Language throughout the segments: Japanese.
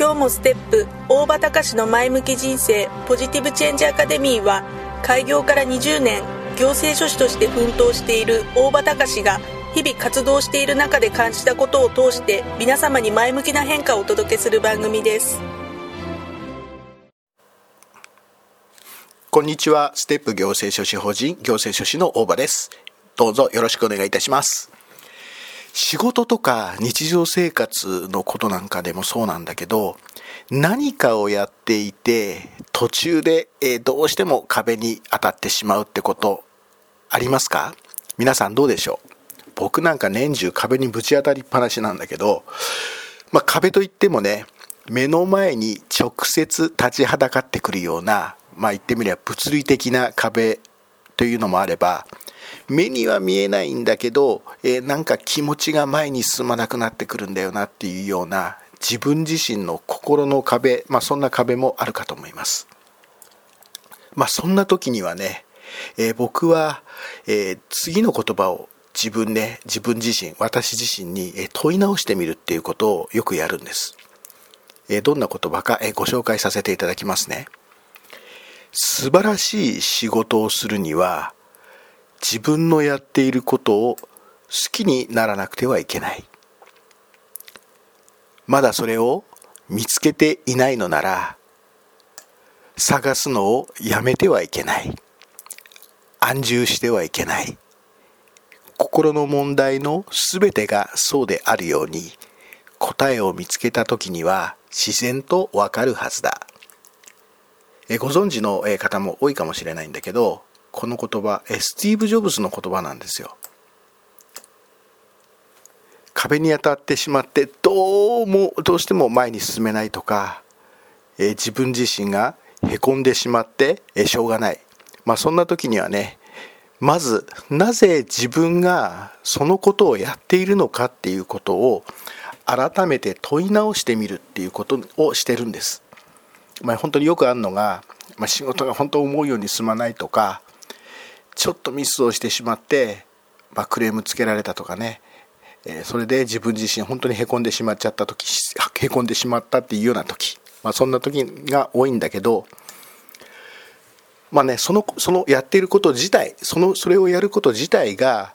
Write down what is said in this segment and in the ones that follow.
今日もステップ。大場隆の前向き人生。ポジティブチェンジアカデミーは開業から20年行政書士として奮闘している大場隆が日々活動している中で感じたことを通して皆様に前向きな変化をお届けする番組です。こんにちは。ステップ行政書士法人行政書士の大場です。どうぞよろしくお願いいたします。仕事とか日常生活のことなんかでもそうなんだけど何かをやっていて途中で、えどうしても壁に当たってしまうってことありますか？皆さんどうでしょう？僕なんか年中壁にぶち当たりっぱなしなんだけど、まあ、壁といってもね目の前に直接立ちはだかってくるようなまあ言ってみれば物理的な壁というのもあれば目には見えないんだけど、えー、なんか気持ちが前に進まなくなってくるんだよなっていうような自分自身の心の壁、まあ、そんな壁もあるかと思います。まあ、そんな時にはね、えー、僕は、えー、次の言葉を自分で、ね、自分自身私自身に問い直してみるっていうことをよくやるんです。えどんな言葉か、えご紹介させていただきますね。素晴らしい仕事をするには自分のやっていることを好きにならなくてはいけない。まだそれを見つけていないのなら探すのをやめてはいけない。安住してはいけない。心の問題の全てがそうであるように答えを見つけた時には自然とわかるはずだ。えご存知の方も多いかもしれないんだけどこの言葉スティーブ・ジョブズの言葉なんですよ壁に当たってしまってどうもどうしても前に進めないとか、え自分自身がへこんでしまって、えしょうがないまあそんな時にはねまずなぜ自分がそのことをやっているのかっていうことを改めて問い直してみるっていうことをしてるんです。まあ、本当によくあるのが、まあ、仕事が本当思うように進まないとかちょっとミスをしてしまって、まあ、クレームつけられたとかね、えー、それで自分自身本当にへこんでしまっちゃった時へこんでしまったっていうような時、まあ、そんな時が多いんだけどまあねそのそのやってること自体そのそれをやること自体が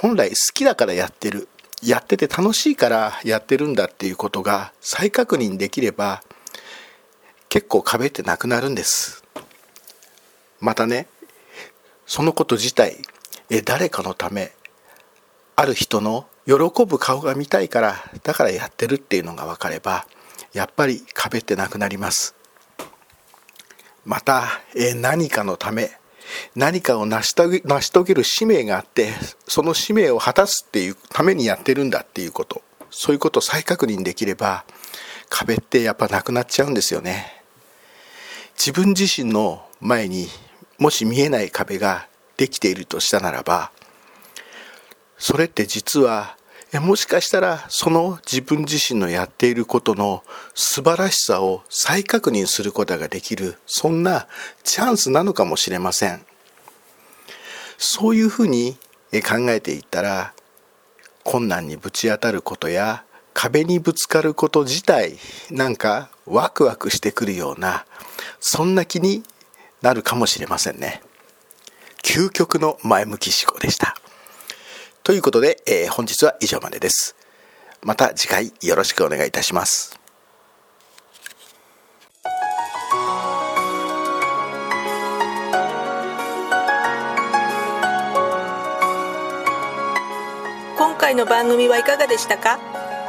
本来好きだからやってる。やってて楽しいからやってるんだっていうことが再確認できれば結構壁ってなくなるんです。またねそのこと自体誰かのためある人の喜ぶ顔が見たいからだからやってるっていうのが分かればやっぱり壁ってなくなります。また何かのため何かを成し遂げ成し遂げる使命があってその使命を果たすっていうためにやってるんだっていうこと。そういうことを再確認できれば壁ってやっぱなくなっちゃうんですよね。自分自身の前にもし見えない壁ができているとしたならばそれって実はもしかしたらその自分自身のやっていることの素晴らしさを再確認することができるそんなチャンスなのかもしれません。そういうふうに考えていったら困難にぶち当たることや壁にぶつかること自体なんかワクワクしてくるようなそんな気になるかもしれませんね。究極の前向き思考でした。ということで、えー、本日は以上までです。また次回よろしくお願いいたします。今回の番組はいかがでしたか？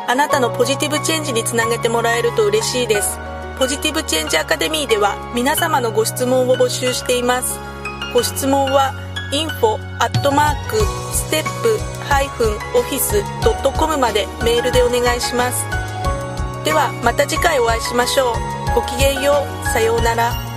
あなたのポジティブチェンジにつなげてもらえると嬉しいです。ポジティブチェンジアカデミーでは皆様のご質問を募集しています。ご質問は info アットマークステップハイフンオフィスドットコムまでメールでお願いします。ではまた次回お会いしましょう。ごきげんよう。さようなら。